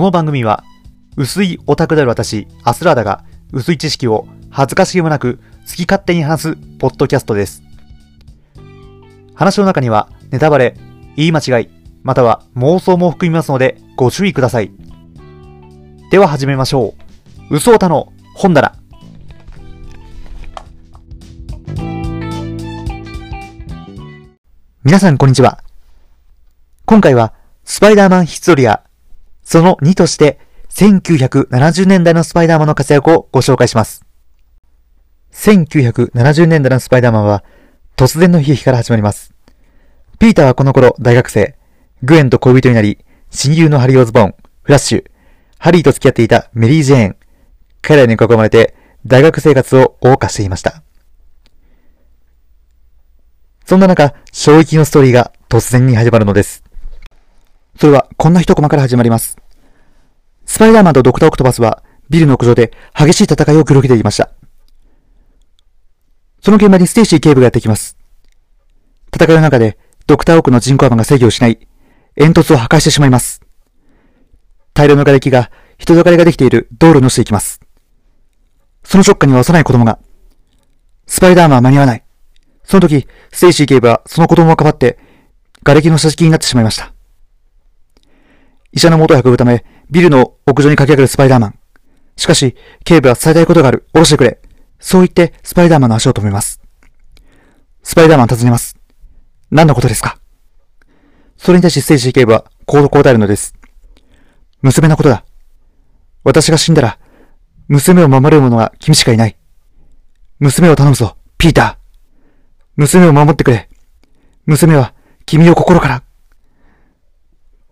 この番組は、薄いオタクである私、アスラーダが、薄い知識を恥ずかしげもなく好き勝手に話すポッドキャストです。話の中には、ネタバレ、言い間違い、または妄想も含みますので、ご注意ください。では始めましょう。嘘オタの本棚。皆さんこんにちは。今回は、スパイダーマンヒストリア、その2として、1970年代のスパイダーマンの活躍をご紹介します。1970年代のスパイダーマンは、突然の悲劇から始まります。ピーターはこの頃大学生、グエンと恋人になり、親友のハリー・オズボン、フラッシュ、ハリーと付き合っていたメリー・ジェーン、彼らに囲まれて大学生活を謳歌していました。そんな中、衝撃のストーリーが突然に始まるのです。それはこんな一コマから始まります。スパイダーマンとドクター・オクトパスはビルの屋上で激しい戦いを繰り広げていました。その現場にステイシー警部がやってきます。戦いの中でドクター・オックの人工アームが制御を失い、煙突を破壊してしまいます。大量の瓦礫が人だかりができている道路に落ちていきます。その直下には幼い子供が。スパイダーマンは間に合わない。その時、ステイシー警部はその子供をかばって、瓦礫の下敷きになってしまいました。医者の元へ運ぶため、ビルの屋上に駆け上がるスパイダーマン。しかし、警部は伝えたいことがある。下ろしてくれ。そう言って、スパイダーマンの足を止めます。スパイダーマン尋ねます。何のことですか？それに対しステイシー警部は、こう答えるのです。娘のことだ。私が死んだら、娘を守れる者は君しかいない。娘を頼むぞ、ピーター。娘を守ってくれ。娘は君を心から。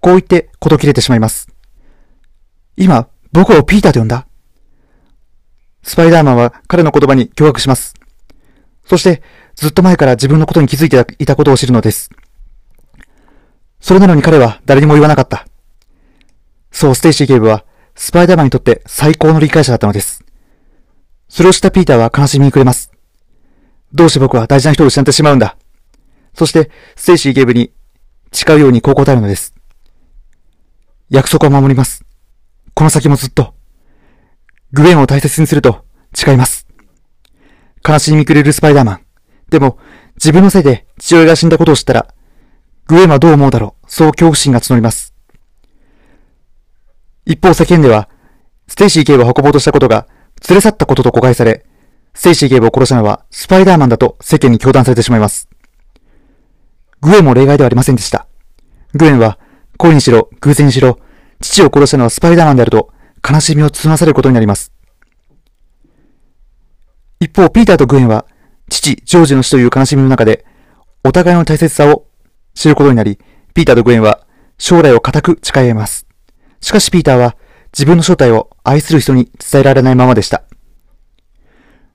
こう言って事切れてしまいます。今、僕をピーターと呼んだ。スパイダーマンは彼の言葉に驚愕します。そして、ずっと前から自分のことに気づいていたことを知るのです。それなのに彼は誰にも言わなかった。そう、ステイシー警部は、スパイダーマンにとって最高の理解者だったのです。それを知ったピーターは悲しみに暮れます。どうして僕は大事な人を失ってしまうんだ。そして、ステイシー警部に誓うようにこう答えるのです。約束を守ります。この先もずっと。グエンを大切にすると誓います。悲しみに暮れるスパイダーマン。でも、自分のせいで父親が死んだことを知ったら、グエンはどう思うだろう。そう恐怖心が募ります。一方世間では、ステイシー警部を運ぼうとしたことが連れ去ったことと誤解され、ステイシー警部を殺したのはスパイダーマンだと世間に糾弾されてしまいます。グエンも例外ではありませんでした。グエンは、故意にしろ、偶然にしろ、父を殺したのはスパイダーマンであると、悲しみを包まされることになります。一方、ピーターとグエンは、父、ジョージの死という悲しみの中で、お互いの大切さを知ることになり、ピーターとグエンは、将来を固く誓い合います。しかしピーターは、自分の正体を愛する人に伝えられないままでした。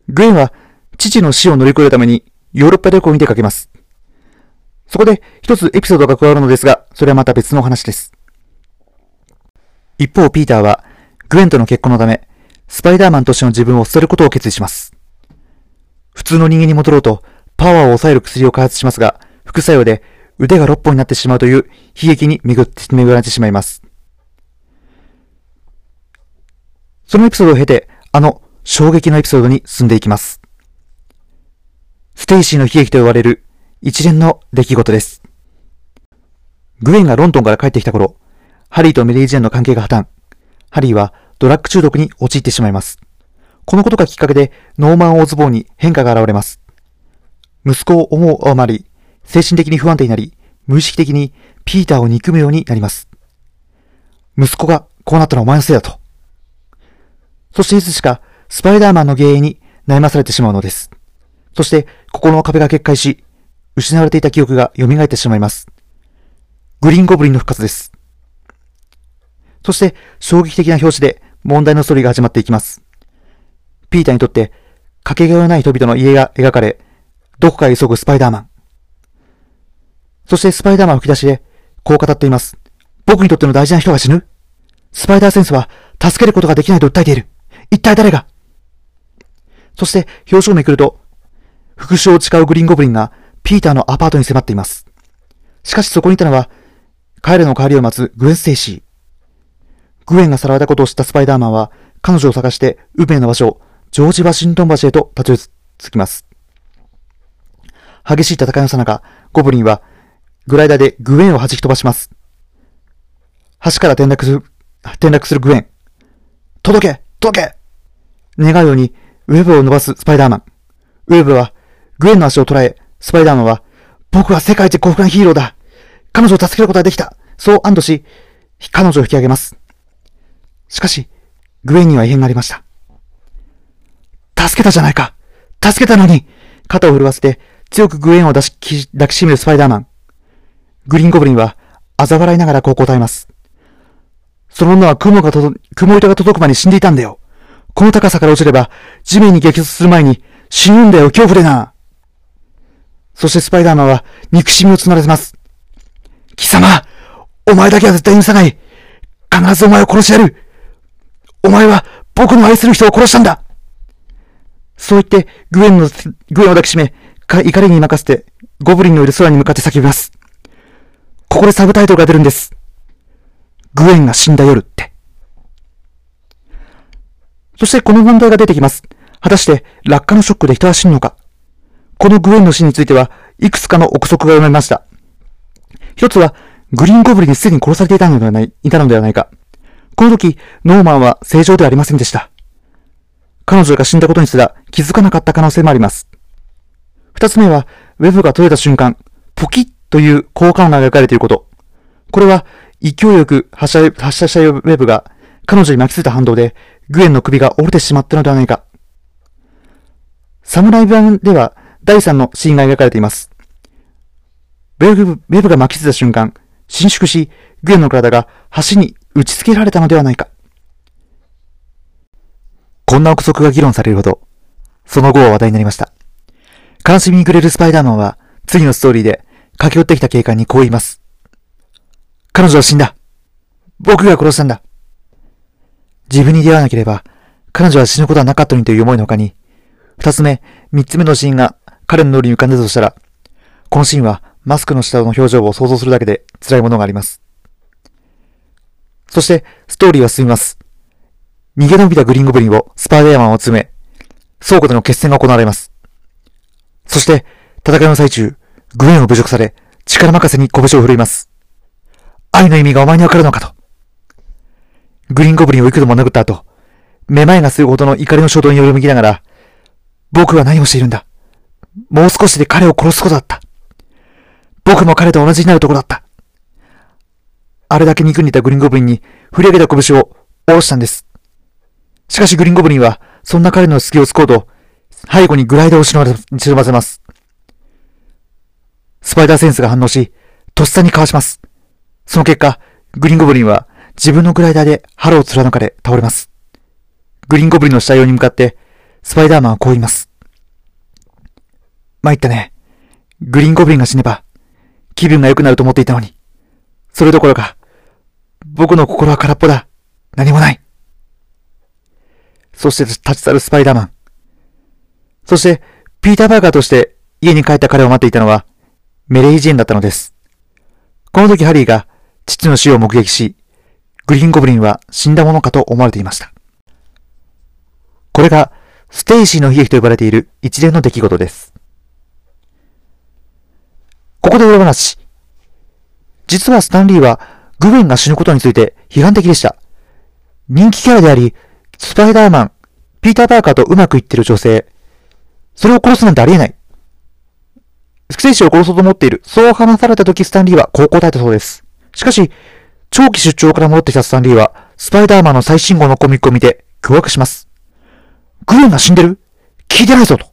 グエンは、父の死を乗り越えるために、ヨーロッパ旅行に出かけます。そこで、一つエピソードが加わるのですが、それはまた別の話です。一方、ピーターは、グエンとの結婚のため、スパイダーマンとしての自分を捨てることを決意します。普通の人間に戻ろうと、パワーを抑える薬を開発しますが、副作用で腕が6本になってしまうという悲劇に巡って、巡られてしまいます。そのエピソードを経て、あの衝撃のエピソードに進んでいきます。ステイシーの悲劇と呼ばれる一連の出来事です。グエンがロンドンから帰ってきた頃、ハリーとメリー・ジェンの関係が破綻。ハリーはドラッグ中毒に陥ってしまいます。このことがきっかけでノーマン・オーズボーンに変化が現れます。息子を思うあまり、精神的に不安定になり、無意識的にピーターを憎むようになります。息子がこうなったのはお前のせいだと。そしていつしかスパイダーマンの原因に悩まされてしまうのです。そして心の壁が決壊し、失われていた記憶が蘇ってしまいます。グリーンゴブリンの復活です。そして衝撃的な表紙で問題のストーリーが始まっていきます。ピーターにとってかけがえのない人々の家が描かれ、どこかへ急ぐスパイダーマン。そしてスパイダーマン吹き出しで、こう語っています。僕にとっての大事な人が死ぬスパイダーセンスは助けることができないと訴えている。一体誰が？そして表紙をめくると、復讐を誓うグリーンゴブリンがピーターのアパートに迫っています。しかしそこにいたのは、彼らの代わりを待つグエン・ステイシー。グエンがさらわれたことを知ったスパイダーマンは、彼女を探して運命の場所、ジョージ・ワシントン橋へとたどり着きます。激しい戦いのさなか、ゴブリンは、グライダーでグエンを弾き飛ばします。橋から転落する、転落するグエン。届け届け願うように、ウェブを伸ばすスパイダーマン。ウェブは、グエンの足を捉え、スパイダーマンは、僕は世界一幸福なヒーローだ彼女を助けることができたそう安堵し、彼女を引き上げます。しかし、グエンには異変がありました。助けたじゃないか助けたのに肩を震わせて強くグエンを抱き抱きしめるスパイダーマン。グリーンゴブリンは嘲笑いながらこう答えます。その女は雲がと雲板が届く前に死んでいたんだよ。この高さから落ちれば地面に激突する前に死ぬんだよ、恐怖でな。そしてスパイダーマンは憎しみを募らせます。貴様お前だけは絶対許さない必ずお前を殺してやるお前は僕の愛する人を殺したんだそう言って、グエンの、グエンを抱きしめ、怒りに任せて、ゴブリンのいる空に向かって叫びます。ここでサブタイトルが出るんです。グエンが死んだ夜って。そしてこの問題が出てきます。果たして落下のショックで人は死ぬのかこのグエンの死については、いくつかの憶測が生まれました。一つは、グリーンゴブリンにすでに殺されていたのではない、いたのではないか。この時、ノーマンは正常ではありませんでした。彼女が死んだことにすら気づかなかった可能性もあります。二つ目は、ウェブが取れた瞬間、ポキッという効果音が描かれていること。これは、勢いよく発射発射したウェブが彼女に巻きついた反動で、グエンの首が折れてしまったのではないか。サムライ版では、第3のシーンが描かれています。ウェブ、ウェブが巻きついた瞬間、伸縮し、グエンの体が橋に打ち付けられたのではないか。こんな憶測が議論されるほど、その後は話題になりました。悲しみに暮れるスパイダーマンは、次のストーリーで駆け寄ってきた警官にこう言います。彼女は死んだ。僕が殺したんだ。自分に出会わなければ、彼女は死ぬことはなかったのにという思いの他に、二つ目、三つ目のシーンが彼の脳裏に浮かんでたとしたら、このシーンはマスクの下の表情を想像するだけで辛いものがあります。そして、ストーリーは進みます。逃げ延びたグリーンゴブリンをスパイダーマンを詰め、倉庫での決戦が行われます。そして、戦いの最中、グエンを侮辱され、力任せに拳を振るいます。愛の意味がお前にわかるのかと。グリーンゴブリンを幾度も殴った後、めまいがするほどの怒りの衝動により向きながら、僕は何をしているんだもう少しで彼を殺すことだった。僕も彼と同じになるところだった。あれだけ憎んでたグリーンゴブリンに振り上げた拳を下ろしたんです。しかしグリーンゴブリンは、そんな彼の隙を突こうと、背後にグライダーを忍ばせます。スパイダーセンスが反応し、とっさにかわします。その結果、グリーンゴブリンは自分のグライダーで腹を貫かれ倒れます。グリーンゴブリンの死体用に向かって、スパイダーマンはこう言います。参ったね。グリーンゴブリンが死ねば、気分が良くなると思っていたのに。それどころか、僕の心は空っぽだ。何もない。そして立ち去るスパイダーマン。そして、ピーター・バーガーとして家に帰った彼を待っていたのは、メレイ・ジェーンだったのです。この時ハリーが父の死を目撃し、グリーンゴブリンは死んだものかと思われていました。これが、ステイシーの悲劇と呼ばれている一連の出来事です。ここで裏話。実はスタンリーは、グウェンが死ぬことについて批判的でした。人気キャラであり、スパイダーマン、ピーター・パーカーとうまくいってる女性。それを殺すなんてありえない。ステイシーを殺そうと思っている。そう話された時スタンリーはこう答えたそうです。しかし、長期出張から戻ってきたスタンリーは、スパイダーマンの最新号のコミックを見て、驚愕します。グレンが死んでる？聞いてないぞと。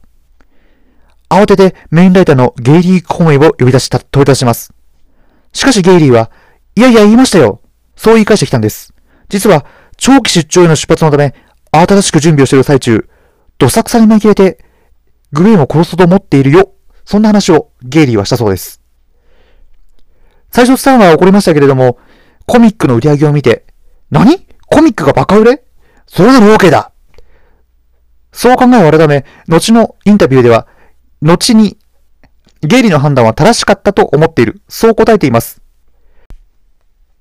慌ててメインライターのゲイリー・コメイを呼び出した、問い出します。しかしゲイリーは、いやいや言いましたよ。そう言い返してきたんです。実は、長期出張への出発のため、新しく準備をしている最中、どさくさに紛れて、グレンを殺そうと思っているよ。そんな話をゲイリーはしたそうです。最初スターは怒りましたけれども、コミックの売り上げを見て、何？コミックがバカ売れ？それなら OK だそう考えを改め、後のインタビューでは、後に、ゲイリーの判断は正しかったと思っている。そう答えています。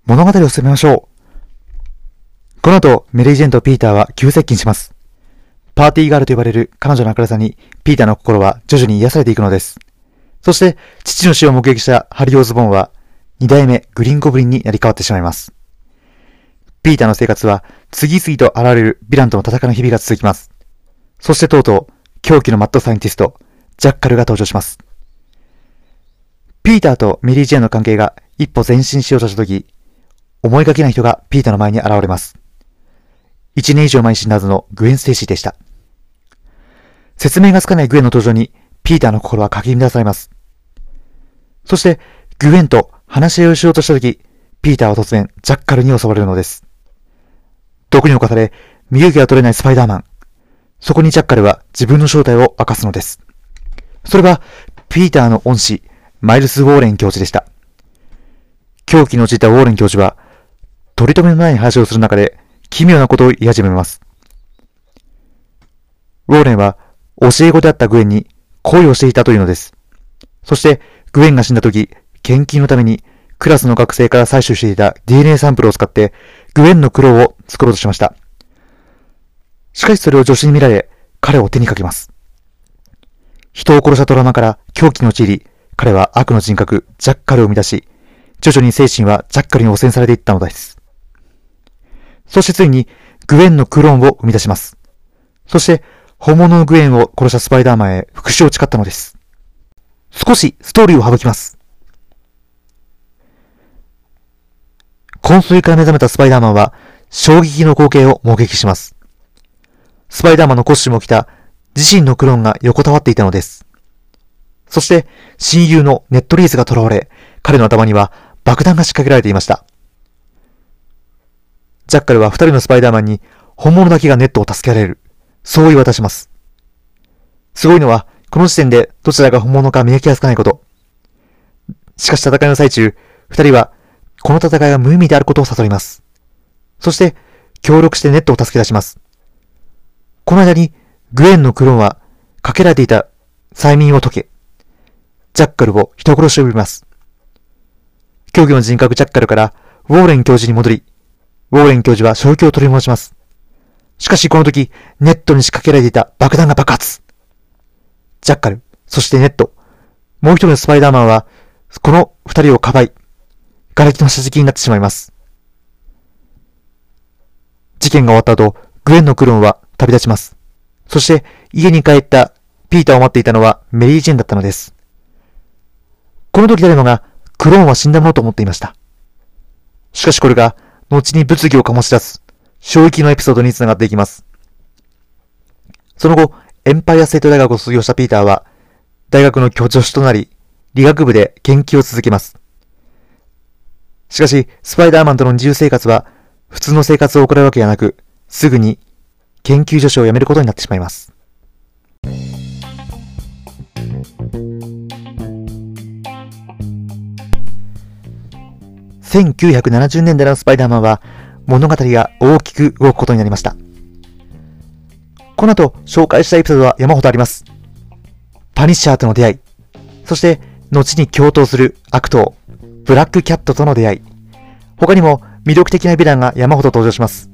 物語を進めましょう。この後、メリー・ジェンとピーターは急接近します。パーティーガールと呼ばれる彼女の明るさに、ピーターの心は徐々に癒されていくのです。そして、父の死を目撃したハリー・オズボンは、二代目グリーンゴブリンになり変わってしまいます。ピーターの生活は、次々と現れるヴィランとの戦いの日々が続きます。そしてとうとう、狂気のマッドサイエンティスト、ジャッカルが登場します。ピーターとメリー・ジェーンの関係が一歩前進しようとしたとき、思いがけない人がピーターの前に現れます。一年以上前に死んだはずのグエン・ステイシーでした。説明がつかないグエンの登場に、ピーターの心はかき乱されます。そして、グエンと話し合いをしようとしたとき、ピーターは突然、ジャッカルに襲われるのです。毒に侵され、身動きが取れないスパイダーマン。そこにジャッカルは自分の正体を明かすのです。それは、ピーターの恩師、マイルス・ウォーレン教授でした。狂気のじたウォーレン教授は、取り留めのない話をする中で、奇妙なことを言い始めます。ウォーレンは、教え子であったグエンに恋をしていたというのです。そして、グエンが死んだ時、研究のために、クラスの学生から採取していた DNA サンプルを使って、グエンの苦労を作ろうとしました。しかしそれを助手に見られ、彼を手にかけます。人を殺したトラマから狂気に陥り、彼は悪の人格、ジャッカルを生み出し、徐々に精神はジャッカルに汚染されていったのです。そしてついに、グエンのクローンを生み出します。そして、本物のグエンを殺したスパイダーマンへ復讐を誓ったのです。少しストーリーを省きます。昏睡から目覚めたスパイダーマンは、衝撃の光景を目撃します。スパイダーマンのコスチュームを着た自身のクローンが横たわっていたのです。そして、親友のネットリーズが囚われ、彼の頭には爆弾が仕掛けられていました。ジャッカルは二人のスパイダーマンに本物だけがネットを助けられる。そう言い渡します。すごいのは、この時点でどちらが本物か見分けやすくないこと。しかし戦いの最中、二人はこの戦いが無意味であることを悟ります。そして、協力してネットを助け出します。この間に、グエンのクローンは、かけられていた催眠を解け、ジャッカルを人殺しを呼びます。競技の人格ジャッカルから、ウォーレン教授に戻り、ウォーレン教授は正気を取り戻します。しかしこの時、ネットに仕掛けられていた爆弾が爆発。ジャッカル、そしてネット、もう一人のスパイダーマンは、この二人をかばい、瓦礫の下敷になってしまいます。事件が終わった後、グエンのクローンは旅立ちます。そして家に帰ったピーターを待っていたのはメリー・ジェーンだったのです。この時誰もがクローンは死んだものと思っていました。しかしこれが後に物議を醸し出す衝撃のエピソードにつながっていきます。その後、エンパイアステート大学を卒業したピーターは大学の教授となり、理学部で研究を続けます。しかし、スパイダーマンとの自由生活は、普通の生活を送るわけではなく、すぐに研究助手を辞めることになってしまいます。1970年代のスパイダーマンは物語が大きく動くことになりました。この後紹介したエピソードは山ほどあります。パニッシャーとの出会い、そして後に共闘する悪党、ブラックキャットとの出会い。他にも魅力的なヴィランが山ほど登場します。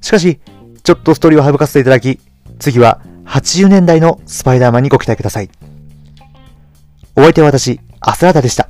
しかし、ちょっとストーリーを省かせていただき、次は80年代のスパイダーマンにご期待ください。お相手は私、アスラーダでした。